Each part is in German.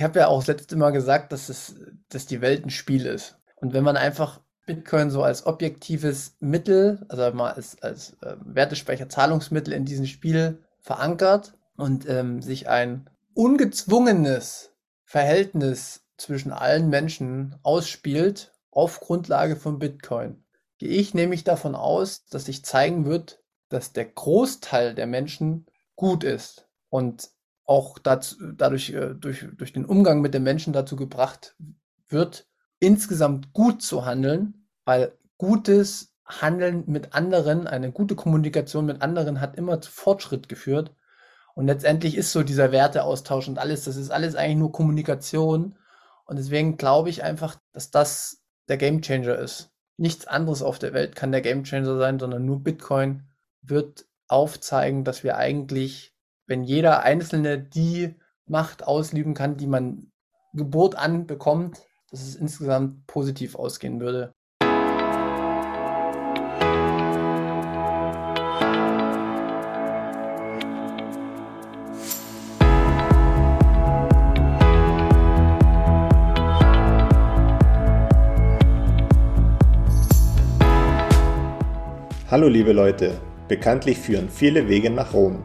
ich habe ja auch das letzte Mal gesagt, dass, es, dass die Welt ein Spiel ist. Und wenn man einfach Bitcoin so als objektives Mittel, also mal als, als äh, Wertespeicher, Zahlungsmittel in diesem Spiel verankert und ähm, sich ein ungezwungenes Verhältnis zwischen allen Menschen ausspielt auf Grundlage von Bitcoin, gehe ich nämlich davon aus, dass sich zeigen wird, dass der Großteil der Menschen gut ist und auch dazu, dadurch äh, durch, durch den Umgang mit den Menschen dazu gebracht wird, insgesamt gut zu handeln, weil gutes Handeln mit anderen, eine gute Kommunikation mit anderen hat immer zu Fortschritt geführt. Und letztendlich ist so dieser Werteaustausch und alles, das ist alles eigentlich nur Kommunikation. Und deswegen glaube ich einfach, dass das der Gamechanger ist. Nichts anderes auf der Welt kann der Gamechanger sein, sondern nur Bitcoin wird aufzeigen, dass wir eigentlich, wenn jeder Einzelne die Macht ausüben kann, die man Geburt an bekommt, dass es insgesamt positiv ausgehen würde. Hallo liebe Leute, bekanntlich führen viele Wege nach Rom.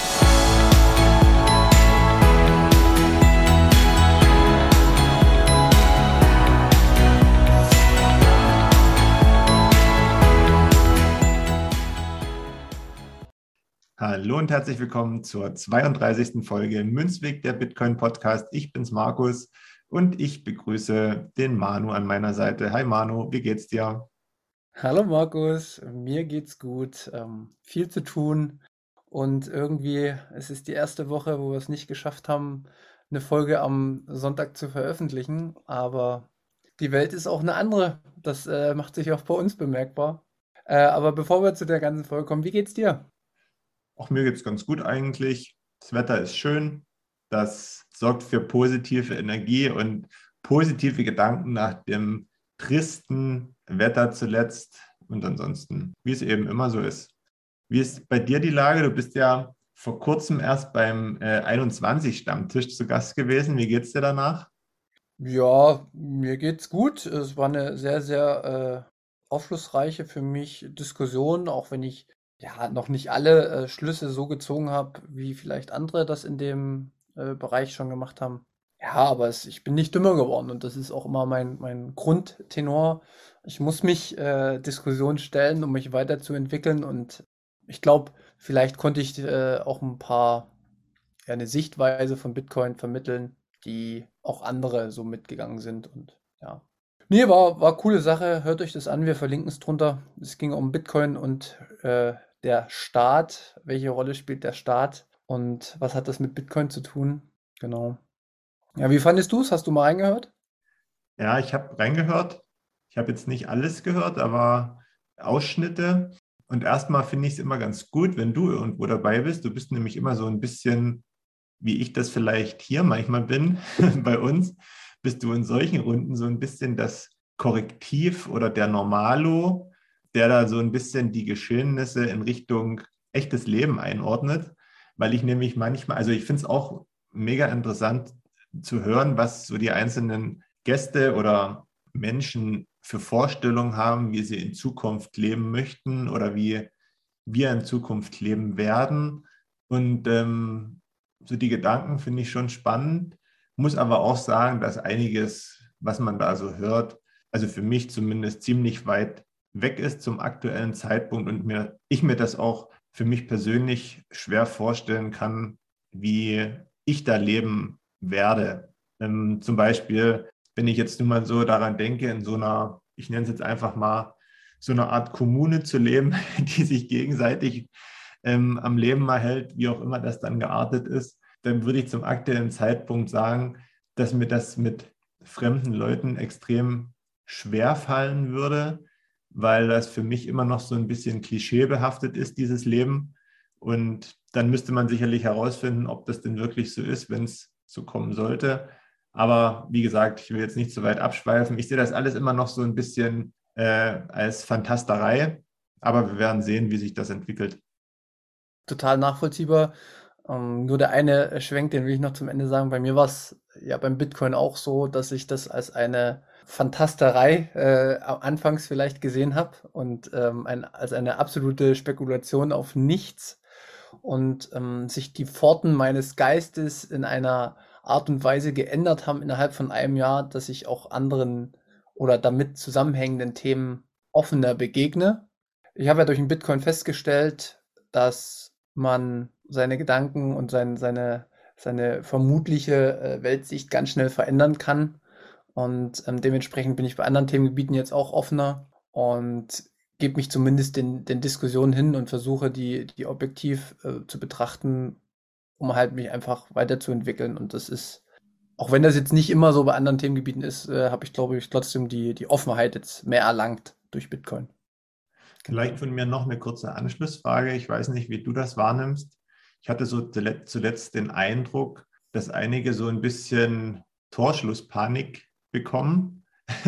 Hallo und herzlich willkommen zur 32. Folge Münzweg der Bitcoin Podcast. Ich bin's Markus und ich begrüße den Manu an meiner Seite. Hi Manu, wie geht's dir? Hallo Markus, mir geht's gut. Ähm, viel zu tun und irgendwie, es ist die erste Woche, wo wir es nicht geschafft haben, eine Folge am Sonntag zu veröffentlichen, aber die Welt ist auch eine andere. Das äh, macht sich auch bei uns bemerkbar. Äh, aber bevor wir zu der ganzen Folge kommen, wie geht's dir? Auch mir geht es ganz gut eigentlich. Das Wetter ist schön. Das sorgt für positive Energie und positive Gedanken nach dem tristen Wetter zuletzt und ansonsten, wie es eben immer so ist. Wie ist bei dir die Lage? Du bist ja vor kurzem erst beim äh, 21-Stammtisch zu Gast gewesen. Wie geht es dir danach? Ja, mir geht's gut. Es war eine sehr, sehr äh, aufschlussreiche für mich Diskussion, auch wenn ich ja, noch nicht alle äh, Schlüsse so gezogen habe, wie vielleicht andere das in dem äh, Bereich schon gemacht haben. Ja, aber es, ich bin nicht dümmer geworden und das ist auch immer mein, mein Grundtenor. Ich muss mich äh, Diskussionen stellen, um mich weiterzuentwickeln und ich glaube, vielleicht konnte ich äh, auch ein paar, ja, eine Sichtweise von Bitcoin vermitteln, die auch andere so mitgegangen sind und ja. Nee, war, war coole Sache. Hört euch das an, wir verlinken es drunter. Es ging um Bitcoin und äh, der Staat, welche Rolle spielt der Staat und was hat das mit Bitcoin zu tun? Genau. Ja, wie fandest du es? Hast du mal reingehört? Ja, ich habe reingehört. Ich habe jetzt nicht alles gehört, aber Ausschnitte. Und erstmal finde ich es immer ganz gut, wenn du irgendwo dabei bist. Du bist nämlich immer so ein bisschen, wie ich das vielleicht hier manchmal bin, bei uns, bist du in solchen Runden so ein bisschen das Korrektiv oder der Normalo, der da so ein bisschen die Geschehnisse in Richtung echtes Leben einordnet, weil ich nämlich manchmal, also ich finde es auch mega interessant zu hören, was so die einzelnen Gäste oder Menschen für Vorstellungen haben, wie sie in Zukunft leben möchten oder wie wir in Zukunft leben werden. Und ähm, so die Gedanken finde ich schon spannend, muss aber auch sagen, dass einiges, was man da so hört, also für mich zumindest ziemlich weit weg ist zum aktuellen Zeitpunkt und mir, ich mir das auch für mich persönlich schwer vorstellen kann, wie ich da leben werde. Ähm, zum Beispiel, wenn ich jetzt nur mal so daran denke, in so einer, ich nenne es jetzt einfach mal, so eine Art Kommune zu leben, die sich gegenseitig ähm, am Leben mal hält, wie auch immer das dann geartet ist, dann würde ich zum aktuellen Zeitpunkt sagen, dass mir das mit fremden Leuten extrem schwer fallen würde, weil das für mich immer noch so ein bisschen klischeebehaftet ist, dieses Leben. Und dann müsste man sicherlich herausfinden, ob das denn wirklich so ist, wenn es so kommen sollte. Aber wie gesagt, ich will jetzt nicht so weit abschweifen. Ich sehe das alles immer noch so ein bisschen äh, als Fantasterei. Aber wir werden sehen, wie sich das entwickelt. Total nachvollziehbar. Ähm, nur der eine Schwenk, den will ich noch zum Ende sagen. Bei mir war es ja beim Bitcoin auch so, dass ich das als eine Fantasterei äh, anfangs vielleicht gesehen habe und ähm, ein, als eine absolute Spekulation auf nichts und ähm, sich die Pforten meines Geistes in einer Art und Weise geändert haben innerhalb von einem Jahr, dass ich auch anderen oder damit zusammenhängenden Themen offener begegne. Ich habe ja durch den Bitcoin festgestellt, dass man seine Gedanken und sein, seine, seine vermutliche äh, Weltsicht ganz schnell verändern kann. Und ähm, dementsprechend bin ich bei anderen Themengebieten jetzt auch offener und gebe mich zumindest den, den Diskussionen hin und versuche, die, die objektiv äh, zu betrachten, um halt mich einfach weiterzuentwickeln. Und das ist, auch wenn das jetzt nicht immer so bei anderen Themengebieten ist, äh, habe ich, glaube ich, trotzdem die, die Offenheit jetzt mehr erlangt durch Bitcoin. Vielleicht von mir noch eine kurze Anschlussfrage. Ich weiß nicht, wie du das wahrnimmst. Ich hatte so zuletzt den Eindruck, dass einige so ein bisschen Torschlusspanik bekommen,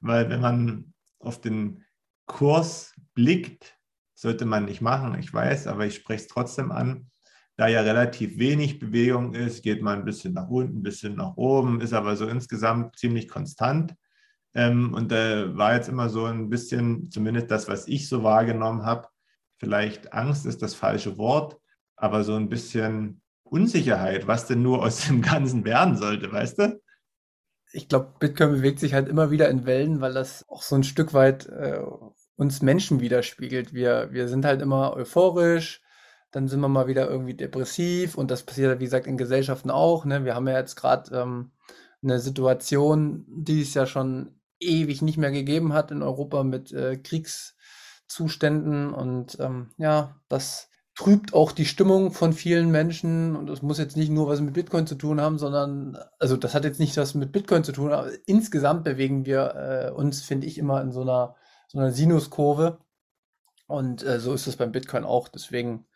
weil wenn man auf den Kurs blickt, sollte man nicht machen, ich weiß, aber ich spreche es trotzdem an. Da ja relativ wenig Bewegung ist, geht man ein bisschen nach unten, ein bisschen nach oben, ist aber so insgesamt ziemlich konstant. Ähm, und da war jetzt immer so ein bisschen, zumindest das, was ich so wahrgenommen habe, vielleicht Angst ist das falsche Wort, aber so ein bisschen Unsicherheit, was denn nur aus dem Ganzen werden sollte, weißt du? Ich glaube, Bitcoin bewegt sich halt immer wieder in Wellen, weil das auch so ein Stück weit äh, uns Menschen widerspiegelt. Wir, wir sind halt immer euphorisch, dann sind wir mal wieder irgendwie depressiv und das passiert, wie gesagt, in Gesellschaften auch. Ne? Wir haben ja jetzt gerade ähm, eine Situation, die es ja schon ewig nicht mehr gegeben hat in Europa mit äh, Kriegszuständen und ähm, ja, das trübt auch die Stimmung von vielen Menschen und das muss jetzt nicht nur was mit Bitcoin zu tun haben, sondern, also das hat jetzt nicht was mit Bitcoin zu tun, aber insgesamt bewegen wir äh, uns, finde ich, immer in so einer, so einer Sinuskurve und äh, so ist es beim Bitcoin auch. Deswegen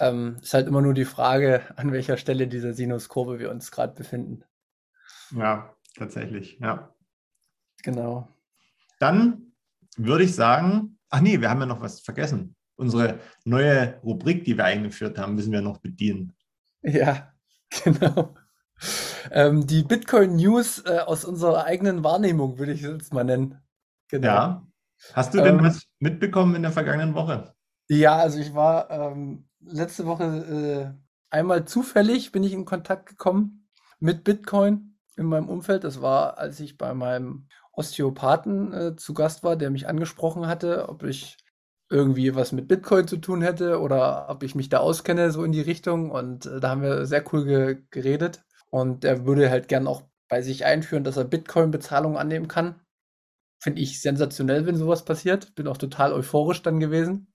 ähm, ist halt immer nur die Frage, an welcher Stelle dieser Sinuskurve wir uns gerade befinden. Ja, tatsächlich, ja. Genau. Dann würde ich sagen, ach nee, wir haben ja noch was vergessen unsere neue Rubrik, die wir eingeführt haben, müssen wir noch bedienen. Ja, genau. Ähm, die Bitcoin News äh, aus unserer eigenen Wahrnehmung, würde ich es jetzt mal nennen. Genau. Ja. Hast du denn ähm, was mitbekommen in der vergangenen Woche? Ja, also ich war ähm, letzte Woche äh, einmal zufällig bin ich in Kontakt gekommen mit Bitcoin in meinem Umfeld. Das war, als ich bei meinem Osteopathen äh, zu Gast war, der mich angesprochen hatte, ob ich irgendwie was mit Bitcoin zu tun hätte oder ob ich mich da auskenne, so in die Richtung. Und äh, da haben wir sehr cool ge geredet. Und er würde halt gern auch bei sich einführen, dass er Bitcoin-Bezahlung annehmen kann. Finde ich sensationell, wenn sowas passiert. Bin auch total euphorisch dann gewesen.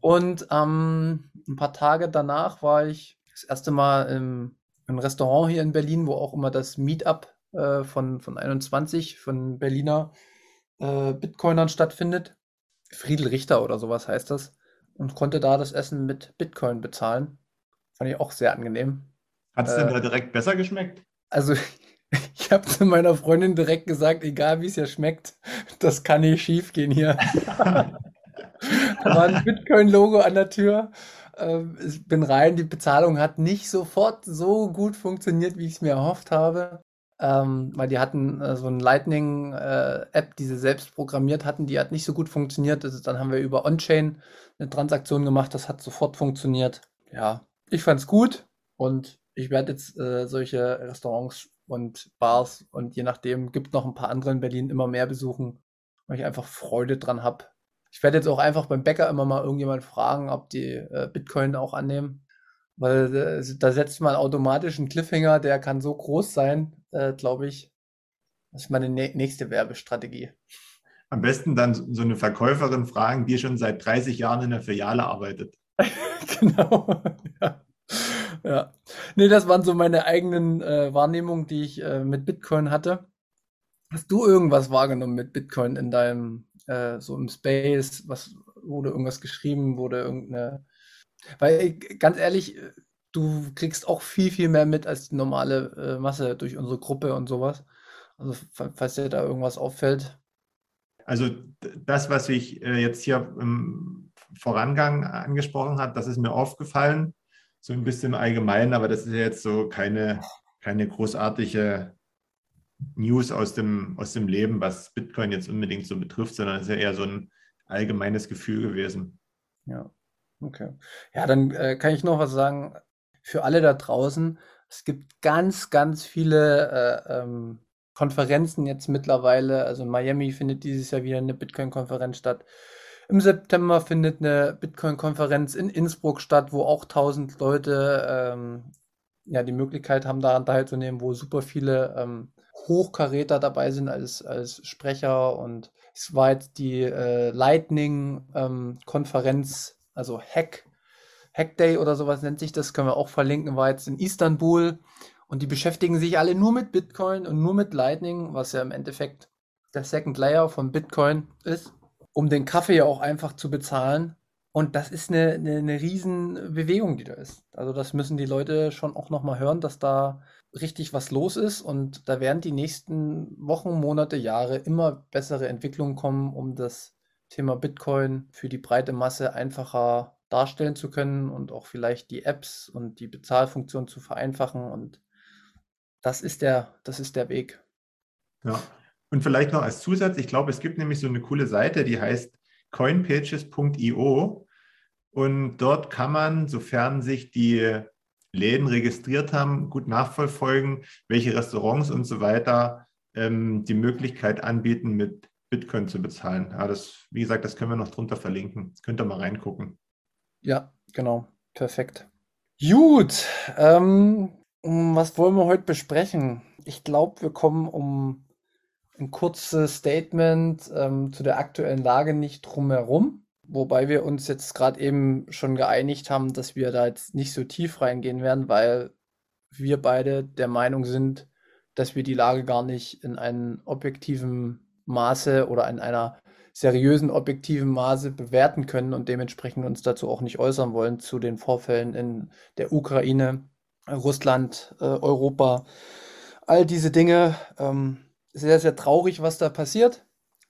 Und ähm, ein paar Tage danach war ich das erste Mal im, im Restaurant hier in Berlin, wo auch immer das Meetup äh, von, von 21 von Berliner äh, Bitcoinern stattfindet. Friedel Richter oder sowas heißt das. Und konnte da das Essen mit Bitcoin bezahlen. Fand ich auch sehr angenehm. Hat es äh, denn da direkt besser geschmeckt? Also, ich habe zu meiner Freundin direkt gesagt, egal wie es ja schmeckt, das kann nicht schief gehen hier. da war ein Bitcoin-Logo an der Tür. Ähm, ich bin rein, die Bezahlung hat nicht sofort so gut funktioniert, wie ich es mir erhofft habe ähm, weil die hatten äh, so ein Lightning-App, äh, die sie selbst programmiert hatten, die hat nicht so gut funktioniert. Also dann haben wir über On-Chain eine Transaktion gemacht, das hat sofort funktioniert. Ja, ich fand's gut und ich werde jetzt äh, solche Restaurants und Bars und je nachdem gibt noch ein paar andere in Berlin immer mehr besuchen, weil ich einfach Freude dran habe. Ich werde jetzt auch einfach beim Bäcker immer mal irgendjemand fragen, ob die äh, Bitcoin auch annehmen. Weil äh, da setzt man automatisch einen Cliffhanger, der kann so groß sein, äh, glaube ich. Das ist meine nächste Werbestrategie. Am besten dann so eine Verkäuferin fragen, die schon seit 30 Jahren in der Filiale arbeitet. genau. ja. Ja. Nee, das waren so meine eigenen äh, Wahrnehmungen, die ich äh, mit Bitcoin hatte. Hast du irgendwas wahrgenommen mit Bitcoin in deinem, äh, so im Space? Was wurde irgendwas geschrieben? Wurde irgendeine. Weil, ganz ehrlich, du kriegst auch viel, viel mehr mit als die normale äh, Masse durch unsere Gruppe und sowas. Also, falls dir da irgendwas auffällt. Also, das, was ich äh, jetzt hier im Vorangang angesprochen hat, das ist mir aufgefallen. So ein bisschen allgemein, aber das ist jetzt so keine, keine großartige News aus dem, aus dem Leben, was Bitcoin jetzt unbedingt so betrifft, sondern es ist ja eher so ein allgemeines Gefühl gewesen. Ja, okay. Ja, dann äh, kann ich noch was sagen für alle da draußen. Es gibt ganz, ganz viele äh, ähm, Konferenzen jetzt mittlerweile. Also in Miami findet dieses Jahr wieder eine Bitcoin-Konferenz statt. Im September findet eine Bitcoin-Konferenz in Innsbruck statt, wo auch 1000 Leute ähm, ja die Möglichkeit haben, daran teilzunehmen, wo super viele ähm, Hochkaräter dabei sind als, als Sprecher und es war jetzt die äh, Lightning-Konferenz, ähm, also Hack, Hack Day oder sowas nennt sich das, können wir auch verlinken, war jetzt in Istanbul und die beschäftigen sich alle nur mit Bitcoin und nur mit Lightning, was ja im Endeffekt der Second Layer von Bitcoin ist, um den Kaffee ja auch einfach zu bezahlen. Und das ist eine, eine, eine riesen Bewegung, die da ist. Also das müssen die Leute schon auch nochmal hören, dass da richtig was los ist und da werden die nächsten Wochen, Monate, Jahre immer bessere Entwicklungen kommen, um das Thema Bitcoin für die breite Masse einfacher darstellen zu können und auch vielleicht die Apps und die Bezahlfunktion zu vereinfachen. Und das ist der, das ist der Weg. Ja, und vielleicht noch als Zusatz, ich glaube, es gibt nämlich so eine coole Seite, die heißt coinpages.io und dort kann man, sofern sich die Läden registriert haben, gut nachverfolgen, welche Restaurants und so weiter ähm, die Möglichkeit anbieten, mit Bitcoin zu bezahlen. Ja, das, wie gesagt, das können wir noch drunter verlinken. Könnt ihr mal reingucken. Ja, genau. Perfekt. Gut. Ähm, was wollen wir heute besprechen? Ich glaube, wir kommen um ein kurzes Statement ähm, zu der aktuellen Lage nicht drum herum. Wobei wir uns jetzt gerade eben schon geeinigt haben, dass wir da jetzt nicht so tief reingehen werden, weil wir beide der Meinung sind, dass wir die Lage gar nicht in einem objektiven Maße oder in einer seriösen, objektiven Maße bewerten können und dementsprechend uns dazu auch nicht äußern wollen zu den Vorfällen in der Ukraine, Russland, äh, Europa, all diese Dinge. Ähm, sehr, sehr traurig, was da passiert.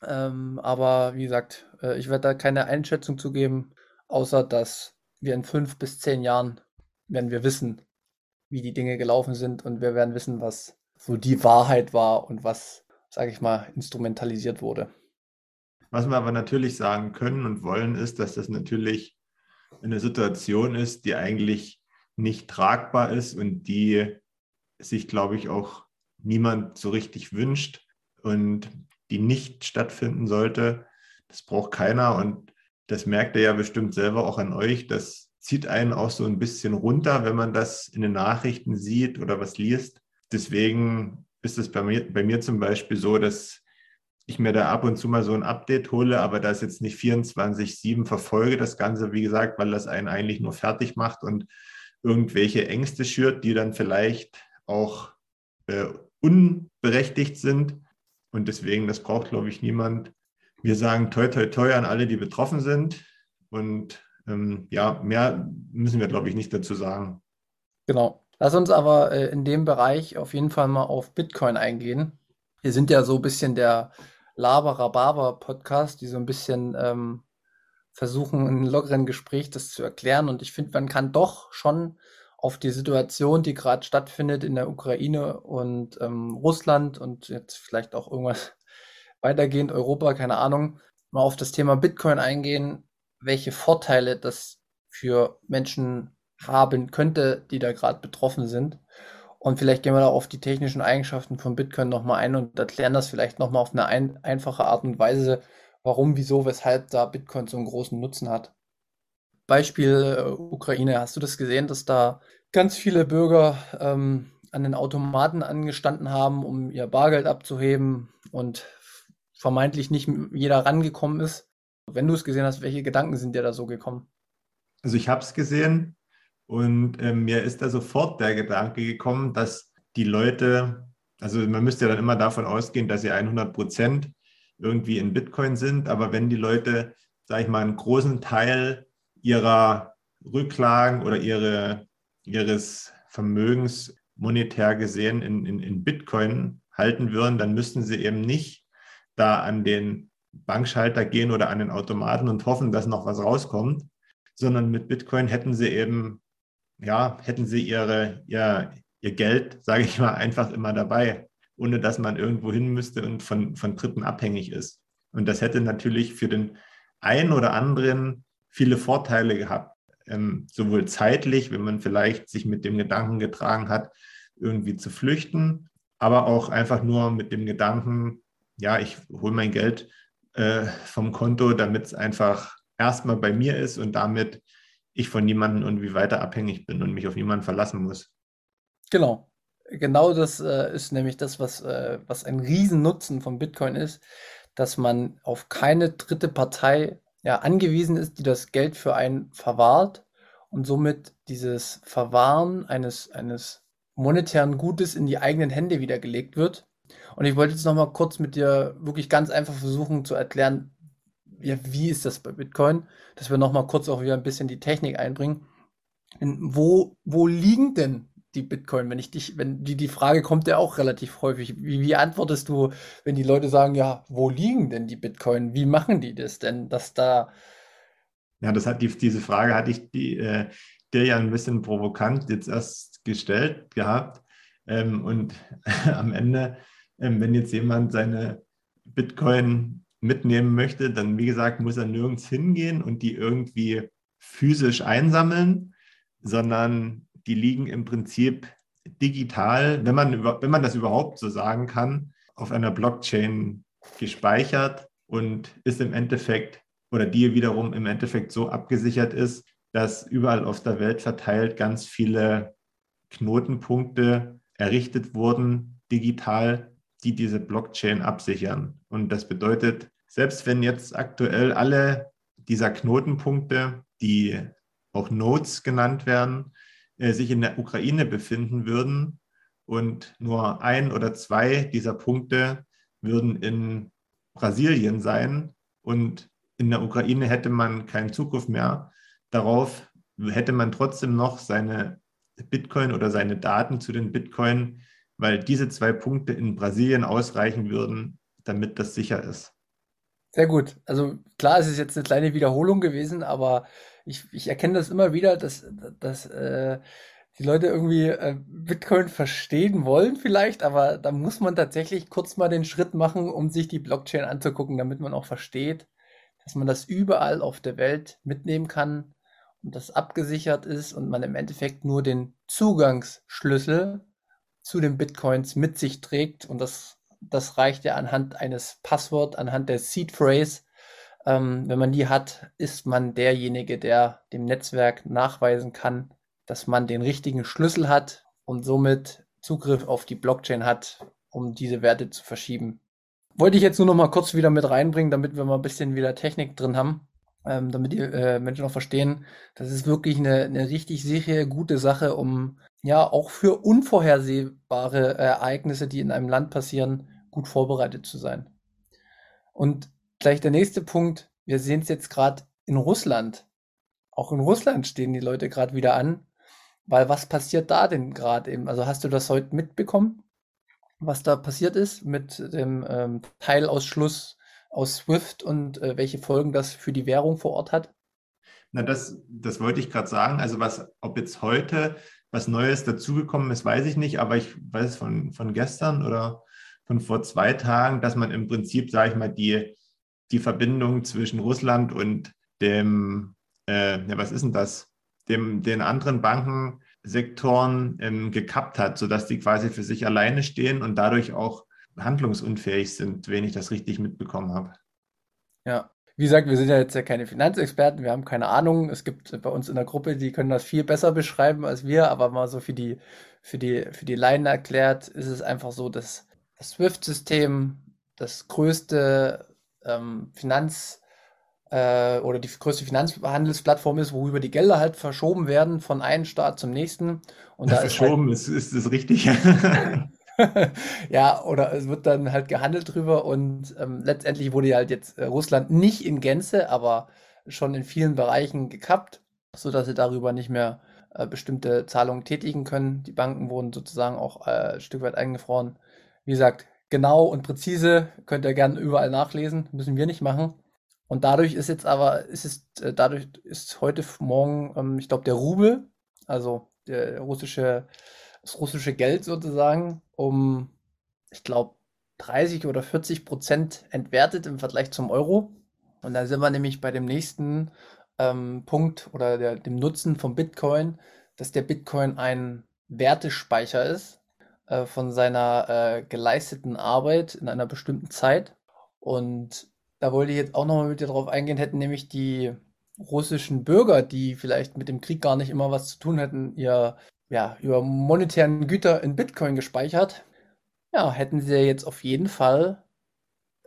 Ähm, aber wie gesagt, äh, ich werde da keine Einschätzung zu geben, außer dass wir in fünf bis zehn Jahren werden wir wissen, wie die Dinge gelaufen sind und wir werden wissen, was so die Wahrheit war und was, sage ich mal, instrumentalisiert wurde. Was wir aber natürlich sagen können und wollen, ist, dass das natürlich eine Situation ist, die eigentlich nicht tragbar ist und die sich, glaube ich, auch niemand so richtig wünscht. Und die nicht stattfinden sollte. Das braucht keiner und das merkt ihr ja bestimmt selber auch an euch. Das zieht einen auch so ein bisschen runter, wenn man das in den Nachrichten sieht oder was liest. Deswegen ist es bei mir, bei mir zum Beispiel so, dass ich mir da ab und zu mal so ein Update hole, aber das jetzt nicht 24-7 verfolge, das Ganze, wie gesagt, weil das einen eigentlich nur fertig macht und irgendwelche Ängste schürt, die dann vielleicht auch äh, unberechtigt sind. Und deswegen, das braucht, glaube ich, niemand. Wir sagen toi, toi, toi an alle, die betroffen sind. Und ähm, ja, mehr müssen wir, glaube ich, nicht dazu sagen. Genau. Lass uns aber äh, in dem Bereich auf jeden Fall mal auf Bitcoin eingehen. Wir sind ja so ein bisschen der Laber-Rababer-Podcast, die so ein bisschen ähm, versuchen, in einem lockeren Gespräch das zu erklären. Und ich finde, man kann doch schon auf die Situation, die gerade stattfindet in der Ukraine und ähm, Russland und jetzt vielleicht auch irgendwas weitergehend Europa, keine Ahnung, mal auf das Thema Bitcoin eingehen, welche Vorteile das für Menschen haben könnte, die da gerade betroffen sind. Und vielleicht gehen wir da auf die technischen Eigenschaften von Bitcoin nochmal ein und erklären das vielleicht nochmal auf eine ein einfache Art und Weise, warum, wieso, weshalb da Bitcoin so einen großen Nutzen hat. Beispiel äh, Ukraine, hast du das gesehen, dass da ganz viele Bürger ähm, an den Automaten angestanden haben, um ihr Bargeld abzuheben und vermeintlich nicht jeder rangekommen ist? Wenn du es gesehen hast, welche Gedanken sind dir da so gekommen? Also ich habe es gesehen Und äh, mir ist da sofort der Gedanke gekommen, dass die Leute, also man müsste ja dann immer davon ausgehen, dass sie 100 Prozent irgendwie in Bitcoin sind. Aber wenn die Leute, sage ich mal, einen großen Teil ihrer Rücklagen oder ihre, ihres Vermögens monetär gesehen in, in, in Bitcoin halten würden, dann müssten sie eben nicht da an den Bankschalter gehen oder an den Automaten und hoffen, dass noch was rauskommt, sondern mit Bitcoin hätten sie eben, ja, hätten sie ihre, ihr, ihr Geld, sage ich mal, einfach immer dabei, ohne dass man irgendwo hin müsste und von, von Dritten abhängig ist. Und das hätte natürlich für den einen oder anderen viele Vorteile gehabt, ähm, sowohl zeitlich, wenn man vielleicht sich mit dem Gedanken getragen hat, irgendwie zu flüchten, aber auch einfach nur mit dem Gedanken, ja, ich hole mein Geld äh, vom Konto, damit es einfach erstmal bei mir ist und damit ich von niemandem irgendwie weiter abhängig bin und mich auf niemanden verlassen muss. Genau. Genau das äh, ist nämlich das, was, äh, was ein Riesennutzen von Bitcoin ist, dass man auf keine dritte Partei ja, angewiesen ist, die das Geld für einen verwahrt und somit dieses Verwahren eines, eines monetären Gutes in die eigenen Hände wiedergelegt wird. Und ich wollte jetzt nochmal kurz mit dir wirklich ganz einfach versuchen zu erklären, ja, wie ist das bei Bitcoin, dass wir nochmal kurz auch wieder ein bisschen die Technik einbringen. Wo, wo liegen denn die Bitcoin? Wenn ich dich, wenn die, die Frage kommt ja auch relativ häufig. Wie, wie antwortest du, wenn die Leute sagen, ja, wo liegen denn die Bitcoin? Wie machen die das denn, dass da. Ja, das hat die, diese Frage hatte ich die, äh, dir ja ein bisschen provokant jetzt erst gestellt gehabt. Ähm, und am Ende, ähm, wenn jetzt jemand seine Bitcoin mitnehmen möchte, dann wie gesagt, muss er nirgends hingehen und die irgendwie physisch einsammeln, sondern die liegen im Prinzip digital, wenn man, wenn man das überhaupt so sagen kann, auf einer Blockchain gespeichert und ist im Endeffekt oder die wiederum im Endeffekt so abgesichert ist, dass überall auf der Welt verteilt ganz viele Knotenpunkte errichtet wurden, digital, die diese Blockchain absichern. Und das bedeutet, selbst wenn jetzt aktuell alle dieser Knotenpunkte, die auch Nodes genannt werden, äh, sich in der Ukraine befinden würden und nur ein oder zwei dieser Punkte würden in Brasilien sein und in der Ukraine hätte man keinen Zugriff mehr darauf, hätte man trotzdem noch seine Bitcoin oder seine Daten zu den Bitcoin, weil diese zwei Punkte in Brasilien ausreichen würden, damit das sicher ist. Sehr gut. Also klar, es ist jetzt eine kleine Wiederholung gewesen, aber ich, ich erkenne das immer wieder, dass, dass äh, die Leute irgendwie äh, Bitcoin verstehen wollen vielleicht, aber da muss man tatsächlich kurz mal den Schritt machen, um sich die Blockchain anzugucken, damit man auch versteht, dass man das überall auf der Welt mitnehmen kann und das abgesichert ist und man im Endeffekt nur den Zugangsschlüssel zu den Bitcoins mit sich trägt und das, das reicht ja anhand eines Passwort, anhand der Seed Phrase. Ähm, wenn man die hat, ist man derjenige, der dem Netzwerk nachweisen kann, dass man den richtigen Schlüssel hat und somit Zugriff auf die Blockchain hat, um diese Werte zu verschieben. Wollte ich jetzt nur noch mal kurz wieder mit reinbringen, damit wir mal ein bisschen wieder Technik drin haben ähm, damit die äh, Menschen auch verstehen, das ist wirklich eine, eine richtig sichere, gute Sache, um ja auch für unvorhersehbare Ereignisse, die in einem Land passieren, gut vorbereitet zu sein. Und gleich der nächste Punkt, wir sehen es jetzt gerade in Russland. Auch in Russland stehen die Leute gerade wieder an, weil was passiert da denn gerade eben? Also hast du das heute mitbekommen, was da passiert ist mit dem ähm, Teilausschluss aus Swift und äh, welche Folgen das für die Währung vor Ort hat? Na, das, das wollte ich gerade sagen. Also was, ob jetzt heute was Neues dazugekommen ist, weiß ich nicht, aber ich weiß von, von gestern oder von vor zwei Tagen, dass man im Prinzip, sage ich mal, die, die Verbindung zwischen Russland und dem, äh, ja, was ist denn das, dem, den anderen Bankensektoren ähm, gekappt hat, sodass die quasi für sich alleine stehen und dadurch auch handlungsunfähig sind, wenn ich das richtig mitbekommen habe. Ja, wie gesagt, wir sind ja jetzt ja keine Finanzexperten, wir haben keine Ahnung. Es gibt bei uns in der Gruppe, die können das viel besser beschreiben als wir, aber mal so für die, für die, für die Laien erklärt, ist es einfach so, dass das SWIFT-System das größte ähm, Finanz, äh, oder die größte Finanzhandelsplattform ist, worüber die Gelder halt verschoben werden von einem Staat zum nächsten. Und da verschoben ist, halt, ist, ist das richtig. ja, oder es wird dann halt gehandelt drüber und ähm, letztendlich wurde ja halt jetzt äh, Russland nicht in Gänze, aber schon in vielen Bereichen gekappt, sodass sie darüber nicht mehr äh, bestimmte Zahlungen tätigen können. Die Banken wurden sozusagen auch äh, ein Stück weit eingefroren. Wie gesagt, genau und präzise könnt ihr gerne überall nachlesen, müssen wir nicht machen. Und dadurch ist jetzt aber, ist es, äh, dadurch ist heute Morgen, ähm, ich glaube, der Rubel, also der russische, das russische Geld sozusagen, um, ich glaube, 30 oder 40 Prozent entwertet im Vergleich zum Euro. Und da sind wir nämlich bei dem nächsten ähm, Punkt oder der, dem Nutzen von Bitcoin, dass der Bitcoin ein Wertespeicher ist äh, von seiner äh, geleisteten Arbeit in einer bestimmten Zeit. Und da wollte ich jetzt auch nochmal mit dir drauf eingehen, hätten nämlich die russischen Bürger, die vielleicht mit dem Krieg gar nicht immer was zu tun hätten, ihr ja, über monetären Güter in Bitcoin gespeichert, ja, hätten sie jetzt auf jeden Fall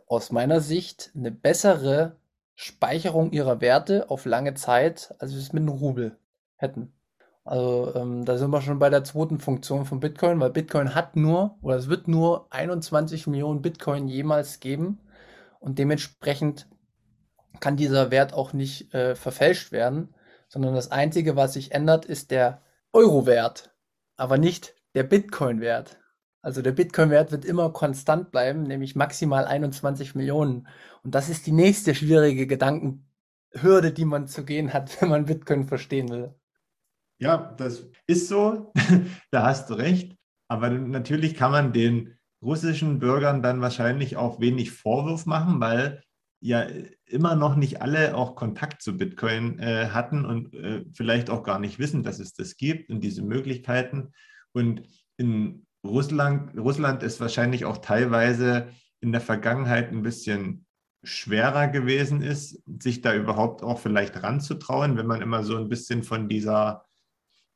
aus meiner Sicht eine bessere Speicherung ihrer Werte auf lange Zeit, als wir es mit einem Rubel hätten. Also ähm, da sind wir schon bei der zweiten Funktion von Bitcoin, weil Bitcoin hat nur oder es wird nur 21 Millionen Bitcoin jemals geben und dementsprechend kann dieser Wert auch nicht äh, verfälscht werden, sondern das Einzige, was sich ändert, ist der Euro-Wert, aber nicht der Bitcoin-Wert. Also der Bitcoin-Wert wird immer konstant bleiben, nämlich maximal 21 Millionen. Und das ist die nächste schwierige Gedankenhürde, die man zu gehen hat, wenn man Bitcoin verstehen will. Ja, das ist so. da hast du recht. Aber natürlich kann man den russischen Bürgern dann wahrscheinlich auch wenig Vorwurf machen, weil ja immer noch nicht alle auch Kontakt zu Bitcoin äh, hatten und äh, vielleicht auch gar nicht wissen, dass es das gibt und diese Möglichkeiten. Und in Russland, Russland ist wahrscheinlich auch teilweise in der Vergangenheit ein bisschen schwerer gewesen ist, sich da überhaupt auch vielleicht ranzutrauen, wenn man immer so ein bisschen von dieser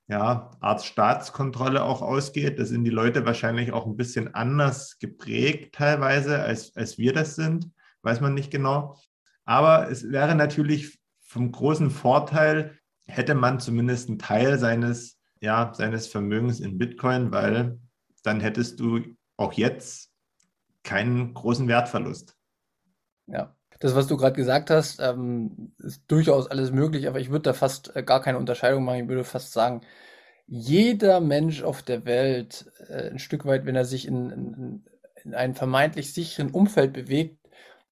ja, Art Staatskontrolle auch ausgeht. Da sind die Leute wahrscheinlich auch ein bisschen anders geprägt teilweise, als, als wir das sind. Weiß man nicht genau. Aber es wäre natürlich vom großen Vorteil, hätte man zumindest einen Teil seines, ja, seines Vermögens in Bitcoin, weil dann hättest du auch jetzt keinen großen Wertverlust. Ja, das, was du gerade gesagt hast, ähm, ist durchaus alles möglich, aber ich würde da fast äh, gar keine Unterscheidung machen. Ich würde fast sagen, jeder Mensch auf der Welt, äh, ein Stück weit, wenn er sich in, in, in einem vermeintlich sicheren Umfeld bewegt,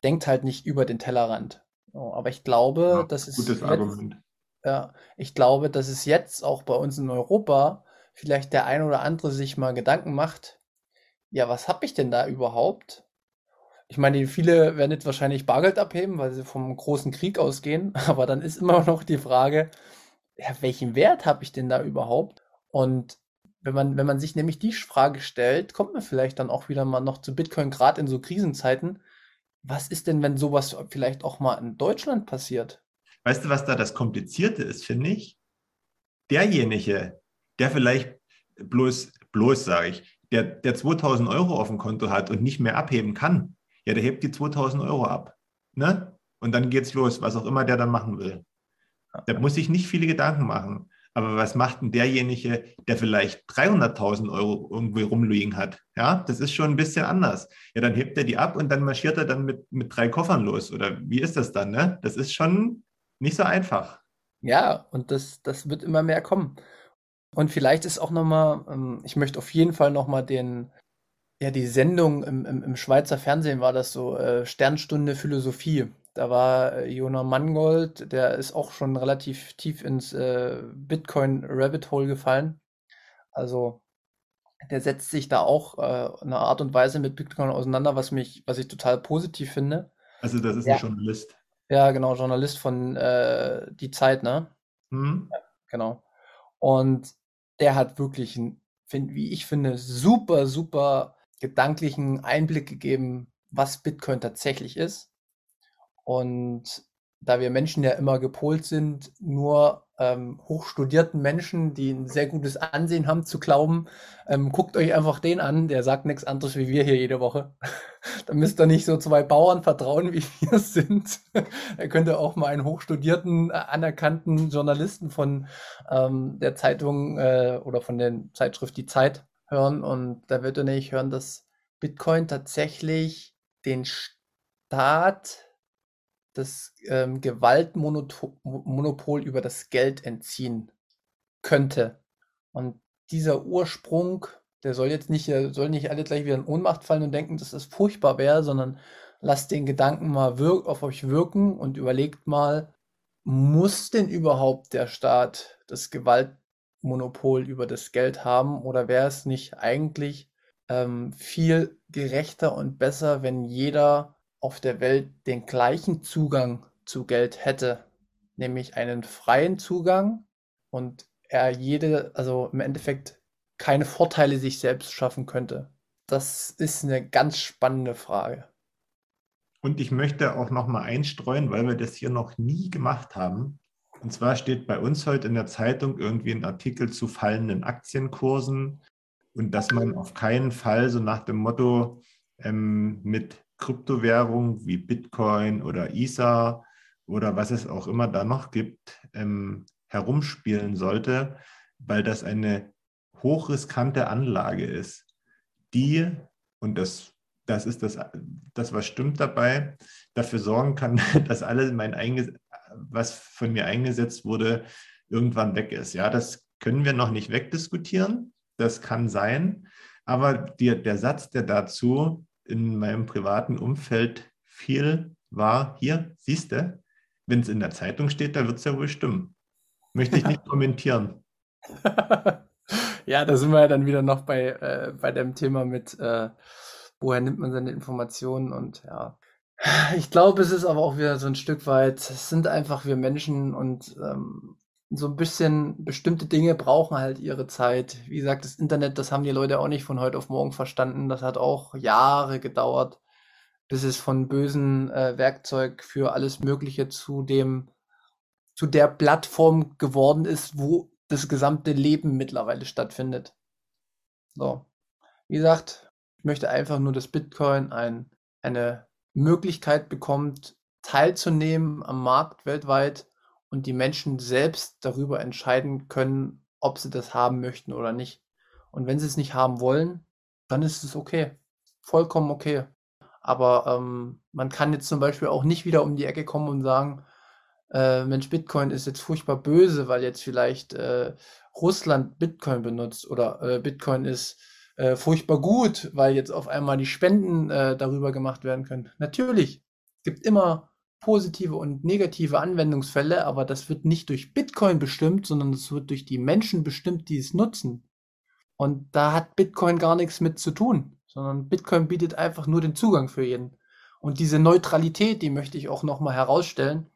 denkt halt nicht über den Tellerrand. Oh, aber ich glaube, ja, das ist gutes jetzt, Argument. Ja, ich glaube, dass es jetzt auch bei uns in Europa vielleicht der ein oder andere sich mal Gedanken macht, ja, was habe ich denn da überhaupt? Ich meine, viele werden jetzt wahrscheinlich Bargeld abheben, weil sie vom großen Krieg ausgehen, aber dann ist immer noch die Frage, ja, welchen Wert habe ich denn da überhaupt? Und wenn man, wenn man sich nämlich die Frage stellt, kommt man vielleicht dann auch wieder mal noch zu Bitcoin, gerade in so Krisenzeiten. Was ist denn, wenn sowas vielleicht auch mal in Deutschland passiert? Weißt du, was da das Komplizierte ist, finde ich? Derjenige, der vielleicht bloß, bloß sage ich, der, der 2000 Euro auf dem Konto hat und nicht mehr abheben kann, ja, der hebt die 2000 Euro ab. Ne? Und dann geht's los, was auch immer der dann machen will. Der muss sich nicht viele Gedanken machen. Aber was macht denn derjenige, der vielleicht 300.000 Euro irgendwie rumliegen hat? Ja, das ist schon ein bisschen anders. Ja, dann hebt er die ab und dann marschiert er dann mit, mit drei Koffern los. Oder wie ist das dann? Ne? Das ist schon nicht so einfach. Ja, und das, das wird immer mehr kommen. Und vielleicht ist auch nochmal, ähm, ich möchte auf jeden Fall nochmal den, ja, die Sendung im, im, im Schweizer Fernsehen war das so, äh, Sternstunde Philosophie. Da war äh, Jona Mangold, der ist auch schon relativ tief ins äh, Bitcoin-Rabbit Hole gefallen. Also der setzt sich da auch äh, eine Art und Weise mit Bitcoin auseinander, was mich, was ich total positiv finde. Also das ist ja. ein Journalist. Ja, genau, Journalist von äh, Die Zeit, ne? Mhm. Ja, genau. Und der hat wirklich, find, wie ich finde, super, super gedanklichen Einblick gegeben, was Bitcoin tatsächlich ist und da wir Menschen ja immer gepolt sind, nur ähm, hochstudierten Menschen, die ein sehr gutes Ansehen haben, zu glauben, ähm, guckt euch einfach den an, der sagt nichts anderes wie wir hier jede Woche. Da müsst ihr nicht so zwei Bauern vertrauen, wie wir sind. er könnte auch mal einen hochstudierten, äh, anerkannten Journalisten von ähm, der Zeitung äh, oder von der Zeitschrift Die Zeit hören. Und da wird er nämlich hören, dass Bitcoin tatsächlich den Staat das ähm, Gewaltmonopol über das Geld entziehen könnte. Und dieser Ursprung der soll jetzt nicht, soll nicht alle gleich wieder in Ohnmacht fallen und denken, dass das furchtbar wäre, sondern lasst den Gedanken mal auf euch wirken und überlegt mal, muss denn überhaupt der Staat das Gewaltmonopol über das Geld haben oder wäre es nicht eigentlich ähm, viel gerechter und besser, wenn jeder auf der Welt den gleichen Zugang zu Geld hätte, nämlich einen freien Zugang und er jede, also im Endeffekt keine Vorteile sich selbst schaffen könnte? Das ist eine ganz spannende Frage. Und ich möchte auch noch mal einstreuen, weil wir das hier noch nie gemacht haben. Und zwar steht bei uns heute in der Zeitung irgendwie ein Artikel zu fallenden Aktienkursen und dass man auf keinen Fall so nach dem Motto ähm, mit Kryptowährungen wie Bitcoin oder Ether oder was es auch immer da noch gibt, ähm, herumspielen sollte, weil das eine hochriskante Anlage ist, die, und das, das ist das, das, was stimmt dabei, dafür sorgen kann, dass alles mein Einge was von mir eingesetzt wurde, irgendwann weg ist. Ja, das können wir noch nicht wegdiskutieren. Das kann sein. Aber die, der Satz, der dazu in meinem privaten Umfeld viel war, hier, siehst du, wenn es in der Zeitung steht, da wird es ja wohl stimmen. Möchte ich nicht kommentieren. Ja, da sind wir ja dann wieder noch bei, äh, bei dem Thema mit, äh, woher nimmt man seine Informationen und ja. Ich glaube, es ist aber auch wieder so ein Stück weit, es sind einfach wir Menschen und ähm, so ein bisschen bestimmte Dinge brauchen halt ihre Zeit. Wie gesagt, das Internet, das haben die Leute auch nicht von heute auf morgen verstanden. Das hat auch Jahre gedauert, bis es von bösen äh, Werkzeug für alles Mögliche zu dem, zu der Plattform geworden ist, wo das gesamte Leben mittlerweile stattfindet. So. Wie gesagt, ich möchte einfach nur, dass Bitcoin ein, eine Möglichkeit bekommt, teilzunehmen am Markt weltweit und die Menschen selbst darüber entscheiden können, ob sie das haben möchten oder nicht. Und wenn sie es nicht haben wollen, dann ist es okay. Vollkommen okay. Aber ähm, man kann jetzt zum Beispiel auch nicht wieder um die Ecke kommen und sagen, äh, Mensch, Bitcoin ist jetzt furchtbar böse, weil jetzt vielleicht äh, Russland Bitcoin benutzt oder äh, Bitcoin ist äh, furchtbar gut, weil jetzt auf einmal die Spenden äh, darüber gemacht werden können. Natürlich, es gibt immer positive und negative Anwendungsfälle, aber das wird nicht durch Bitcoin bestimmt, sondern es wird durch die Menschen bestimmt, die es nutzen. Und da hat Bitcoin gar nichts mit zu tun, sondern Bitcoin bietet einfach nur den Zugang für jeden. Und diese Neutralität, die möchte ich auch nochmal herausstellen,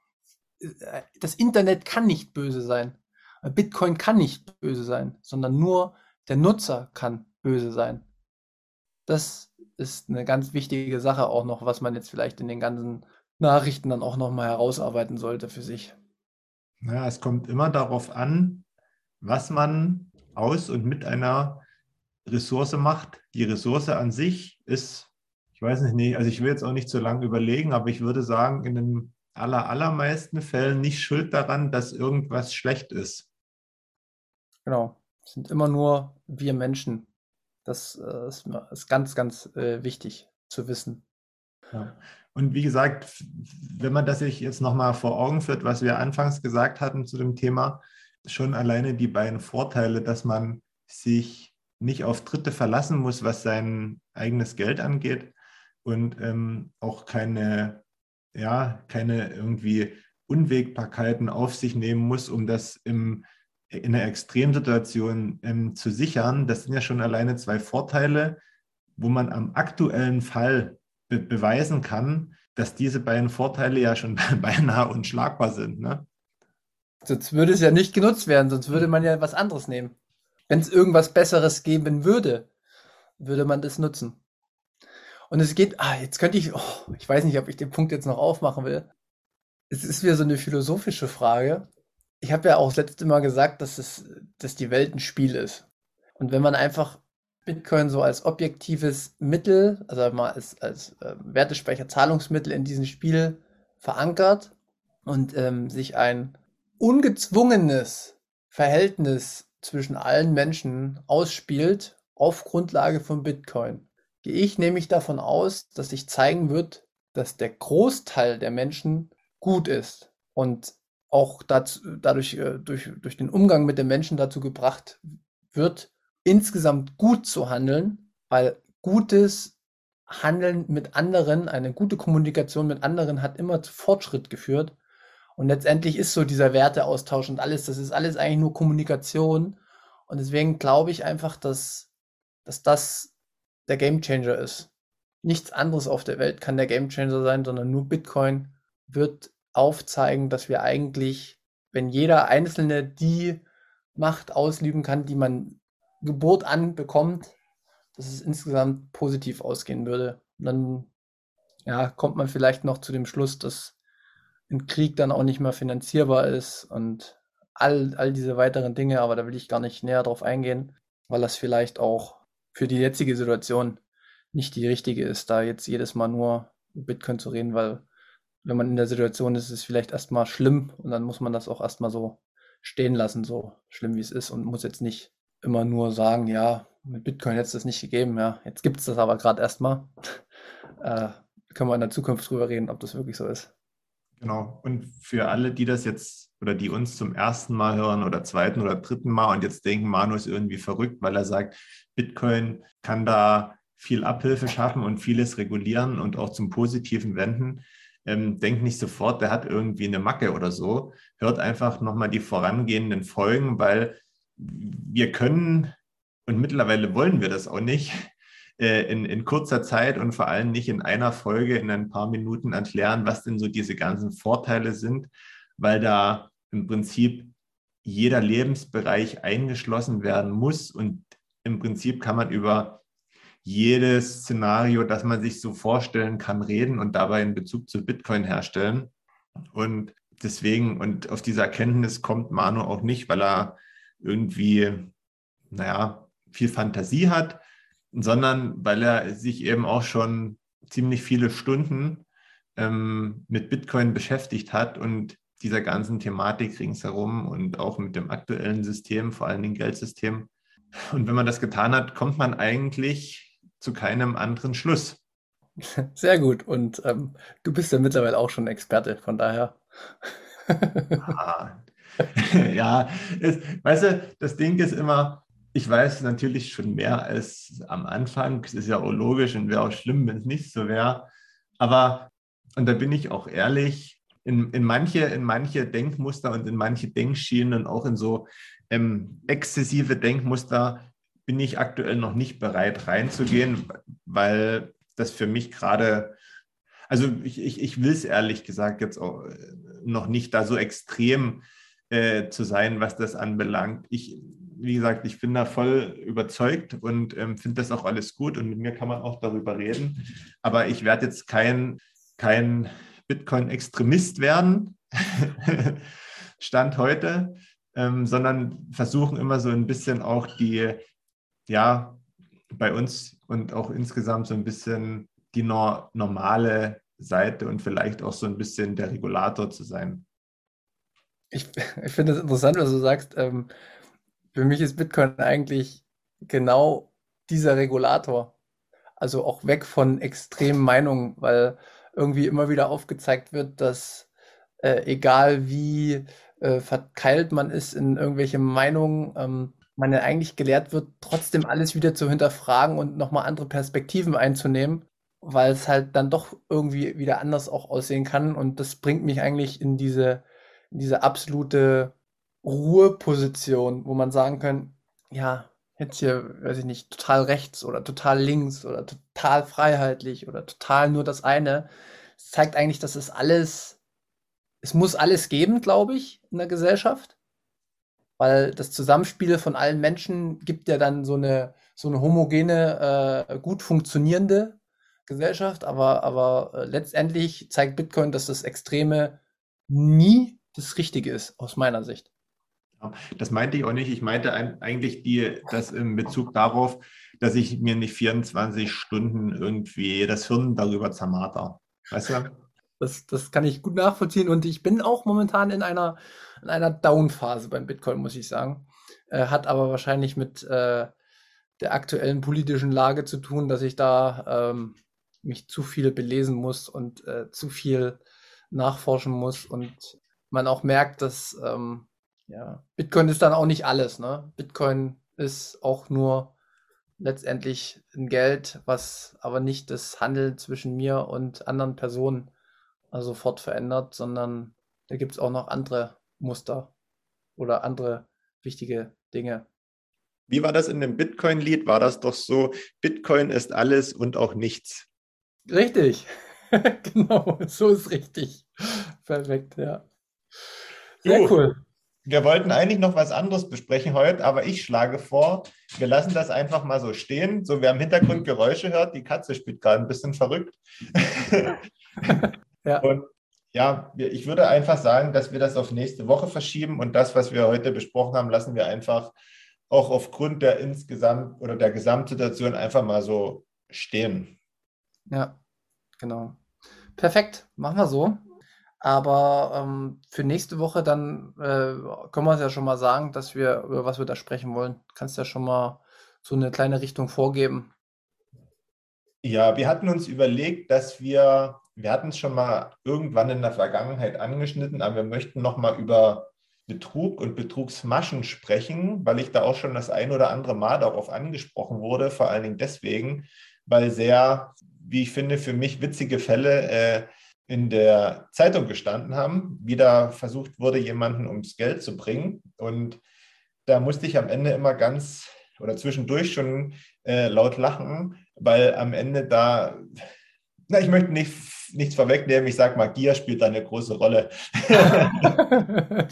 äh, das Internet kann nicht böse sein. Bitcoin kann nicht böse sein, sondern nur der Nutzer kann böse sein. Das ist eine ganz wichtige Sache auch noch, was man jetzt vielleicht in den ganzen Nachrichten dann auch noch mal herausarbeiten sollte für sich. Ja, es kommt immer darauf an, was man aus und mit einer Ressource macht. Die Ressource an sich ist, ich weiß nicht, also ich will jetzt auch nicht zu lange überlegen, aber ich würde sagen, in einem aller, allermeisten Fällen nicht schuld daran, dass irgendwas schlecht ist. Genau. Es sind immer nur wir Menschen. Das äh, ist, ist, ganz, ganz äh, wichtig zu wissen. Ja. Und wie gesagt, wenn man das sich jetzt nochmal vor Augen führt, was wir anfangs gesagt hatten zu dem Thema, schon alleine die beiden Vorteile, dass man sich nicht auf Dritte verlassen muss, was sein eigenes Geld angeht und ähm, auch keine ja, keine irgendwie Unwägbarkeiten auf sich nehmen muss, um das im, in einer Extremsituation ähm, zu sichern. Das sind ja schon alleine zwei Vorteile, wo man am aktuellen Fall be beweisen kann, dass diese beiden Vorteile ja schon beinahe unschlagbar sind. Ne? Sonst würde es ja nicht genutzt werden, sonst würde man ja was anderes nehmen. Wenn es irgendwas Besseres geben würde, würde man das nutzen. Und es geht, ah, jetzt könnte ich, oh, ich weiß nicht, ob ich den Punkt jetzt noch aufmachen will. Es ist wieder so eine philosophische Frage. Ich habe ja auch das letzte Mal gesagt, dass, es, dass die Welt ein Spiel ist. Und wenn man einfach Bitcoin so als objektives Mittel, also mal als, als äh, Wertespeicher, Zahlungsmittel in diesem Spiel verankert und ähm, sich ein ungezwungenes Verhältnis zwischen allen Menschen ausspielt auf Grundlage von Bitcoin, gehe ich nämlich davon aus, dass sich zeigen wird, dass der Großteil der Menschen gut ist und auch dazu, dadurch äh, durch, durch den Umgang mit den Menschen dazu gebracht wird, insgesamt gut zu handeln, weil gutes Handeln mit anderen, eine gute Kommunikation mit anderen hat immer zu Fortschritt geführt. Und letztendlich ist so dieser Werteaustausch und alles, das ist alles eigentlich nur Kommunikation. Und deswegen glaube ich einfach, dass, dass das der Gamechanger ist. Nichts anderes auf der Welt kann der Gamechanger sein, sondern nur Bitcoin wird aufzeigen, dass wir eigentlich, wenn jeder Einzelne die Macht ausüben kann, die man Geburt an bekommt, dass es insgesamt positiv ausgehen würde. Und dann ja, kommt man vielleicht noch zu dem Schluss, dass ein Krieg dann auch nicht mehr finanzierbar ist und all, all diese weiteren Dinge, aber da will ich gar nicht näher drauf eingehen, weil das vielleicht auch für die jetzige Situation nicht die richtige ist, da jetzt jedes Mal nur Bitcoin zu reden, weil wenn man in der Situation ist, ist es vielleicht erstmal schlimm und dann muss man das auch erstmal so stehen lassen, so schlimm wie es ist und muss jetzt nicht immer nur sagen, ja, mit Bitcoin hätte es das nicht gegeben, ja, jetzt gibt es das aber gerade erstmal. äh, können wir in der Zukunft drüber reden, ob das wirklich so ist. Genau. Und für alle, die das jetzt oder die uns zum ersten Mal hören oder zweiten oder dritten Mal und jetzt denken, Manu ist irgendwie verrückt, weil er sagt, Bitcoin kann da viel Abhilfe schaffen und vieles regulieren und auch zum Positiven wenden ähm, denkt nicht sofort, der hat irgendwie eine Macke oder so. Hört einfach nochmal die vorangehenden Folgen, weil wir können und mittlerweile wollen wir das auch nicht, äh, in, in kurzer Zeit und vor allem nicht in einer Folge in ein paar Minuten erklären, was denn so diese ganzen Vorteile sind, weil da im Prinzip jeder Lebensbereich eingeschlossen werden muss und im Prinzip kann man über jedes Szenario, das man sich so vorstellen kann, reden und dabei einen Bezug zu Bitcoin herstellen. Und deswegen, und auf diese Erkenntnis kommt Manu auch nicht, weil er irgendwie, naja, viel Fantasie hat, sondern weil er sich eben auch schon ziemlich viele Stunden ähm, mit Bitcoin beschäftigt hat und dieser ganzen Thematik ringsherum und auch mit dem aktuellen System, vor allem dem Geldsystem. Und wenn man das getan hat, kommt man eigentlich zu keinem anderen Schluss. Sehr gut. Und ähm, du bist ja mittlerweile auch schon Experte, von daher. ah. ja, es, weißt du, das Ding ist immer, ich weiß natürlich schon mehr als am Anfang. Es ist ja auch logisch und wäre auch schlimm, wenn es nicht so wäre. Aber, und da bin ich auch ehrlich, in, in, manche, in manche Denkmuster und in manche Denkschienen und auch in so ähm, exzessive Denkmuster bin ich aktuell noch nicht bereit reinzugehen, weil das für mich gerade, also ich, ich, ich will es ehrlich gesagt jetzt auch äh, noch nicht da so extrem äh, zu sein, was das anbelangt. Ich, wie gesagt, ich bin da voll überzeugt und ähm, finde das auch alles gut und mit mir kann man auch darüber reden. Aber ich werde jetzt kein, kein Bitcoin-Extremist werden, Stand heute, ähm, sondern versuchen immer so ein bisschen auch die, ja, bei uns und auch insgesamt so ein bisschen die no normale Seite und vielleicht auch so ein bisschen der Regulator zu sein. Ich, ich finde es interessant, was du sagst. Ähm, für mich ist Bitcoin eigentlich genau dieser Regulator. Also auch weg von extremen Meinungen, weil irgendwie immer wieder aufgezeigt wird, dass äh, egal wie äh, verkeilt man ist in irgendwelche Meinungen, ähm, man ja eigentlich gelehrt wird, trotzdem alles wieder zu hinterfragen und nochmal andere Perspektiven einzunehmen, weil es halt dann doch irgendwie wieder anders auch aussehen kann. Und das bringt mich eigentlich in diese, diese absolute Ruheposition, wo man sagen kann, ja, jetzt hier, weiß ich nicht, total rechts oder total links oder total freiheitlich oder total nur das eine. Es zeigt eigentlich, dass es alles, es muss alles geben, glaube ich, in der Gesellschaft weil das Zusammenspiel von allen Menschen gibt ja dann so eine, so eine homogene, äh, gut funktionierende Gesellschaft, aber, aber äh, letztendlich zeigt Bitcoin, dass das Extreme nie das Richtige ist, aus meiner Sicht. Das meinte ich auch nicht. Ich meinte eigentlich die, das in Bezug darauf, dass ich mir nicht 24 Stunden irgendwie das Hirn darüber zermarter. Weißt du? Das, das kann ich gut nachvollziehen und ich bin auch momentan in einer, in einer Down-Phase beim Bitcoin, muss ich sagen. Äh, hat aber wahrscheinlich mit äh, der aktuellen politischen Lage zu tun, dass ich da ähm, mich zu viel belesen muss und äh, zu viel nachforschen muss und man auch merkt, dass ähm, ja, Bitcoin ist dann auch nicht alles. Ne? Bitcoin ist auch nur letztendlich ein Geld, was aber nicht das Handeln zwischen mir und anderen Personen sofort verändert, sondern da gibt es auch noch andere Muster oder andere wichtige Dinge. Wie war das in dem Bitcoin-Lied? War das doch so, Bitcoin ist alles und auch nichts. Richtig. genau, so ist richtig. Perfekt, ja. Sehr du, cool. Wir wollten eigentlich noch was anderes besprechen heute, aber ich schlage vor, wir lassen das einfach mal so stehen. So, wer im Hintergrund Geräusche hört, die Katze spielt gerade ein bisschen verrückt. ja. Und ja, ich würde einfach sagen, dass wir das auf nächste Woche verschieben und das, was wir heute besprochen haben, lassen wir einfach auch aufgrund der insgesamt oder der Gesamtsituation einfach mal so stehen. Ja, genau. Perfekt, machen wir so. Aber ähm, für nächste Woche dann äh, können wir es ja schon mal sagen, dass wir über was wir da sprechen wollen. Kannst ja schon mal so eine kleine Richtung vorgeben. Ja, wir hatten uns überlegt, dass wir, wir hatten es schon mal irgendwann in der Vergangenheit angeschnitten, aber wir möchten noch mal über Betrug und Betrugsmaschen sprechen, weil ich da auch schon das ein oder andere Mal darauf angesprochen wurde, vor allen Dingen deswegen, weil sehr, wie ich finde, für mich witzige Fälle äh, in der Zeitung gestanden haben. Wieder versucht wurde, jemanden ums Geld zu bringen. Und da musste ich am Ende immer ganz oder zwischendurch schon äh, laut lachen, weil am Ende da, na, ich möchte nicht, nichts vorwegnehmen, ich sage mal, Gier spielt da eine große Rolle.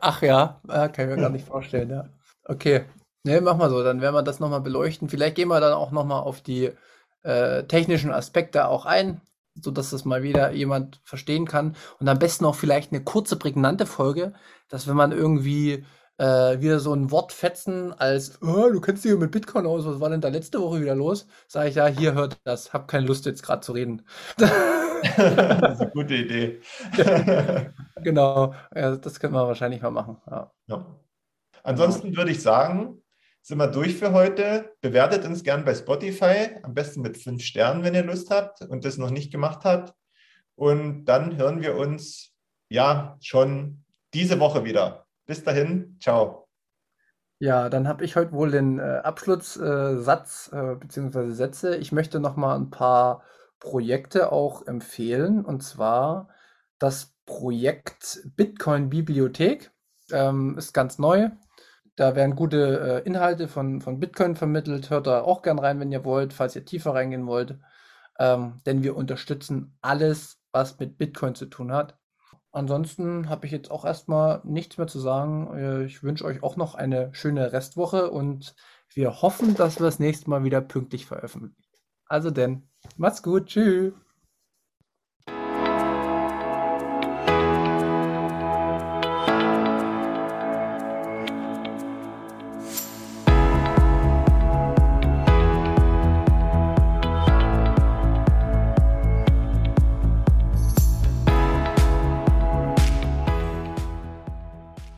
Ach ja, äh, kann ich mir gar nicht vorstellen, ja. Okay, ne, mach mal so, dann werden wir das nochmal beleuchten. Vielleicht gehen wir dann auch nochmal auf die äh, technischen Aspekte auch ein, sodass das mal wieder jemand verstehen kann. Und am besten auch vielleicht eine kurze, prägnante Folge, dass wenn man irgendwie äh, wieder so ein Wort fetzen als, oh, du kennst dich mit Bitcoin aus, was war denn da letzte Woche wieder los? Sage ich, ja, hier hört das, hab keine Lust jetzt gerade zu reden. das ist eine gute Idee. genau, ja, das können wir wahrscheinlich mal machen. Ja. Ja. Ansonsten würde ich sagen, sind wir durch für heute. Bewertet uns gern bei Spotify, am besten mit fünf Sternen, wenn ihr Lust habt und das noch nicht gemacht habt. Und dann hören wir uns ja schon diese Woche wieder. Bis dahin, ciao. Ja, dann habe ich heute wohl den äh, Abschlusssatz äh, äh, bzw. Sätze. Ich möchte noch mal ein paar Projekte auch empfehlen und zwar das Projekt Bitcoin Bibliothek ähm, ist ganz neu. Da werden gute äh, Inhalte von, von Bitcoin vermittelt. Hört da auch gern rein, wenn ihr wollt, falls ihr tiefer reingehen wollt. Ähm, denn wir unterstützen alles, was mit Bitcoin zu tun hat. Ansonsten habe ich jetzt auch erstmal nichts mehr zu sagen. Äh, ich wünsche euch auch noch eine schöne Restwoche und wir hoffen, dass wir das nächste Mal wieder pünktlich veröffentlichen. Also denn, macht's gut, tschüss.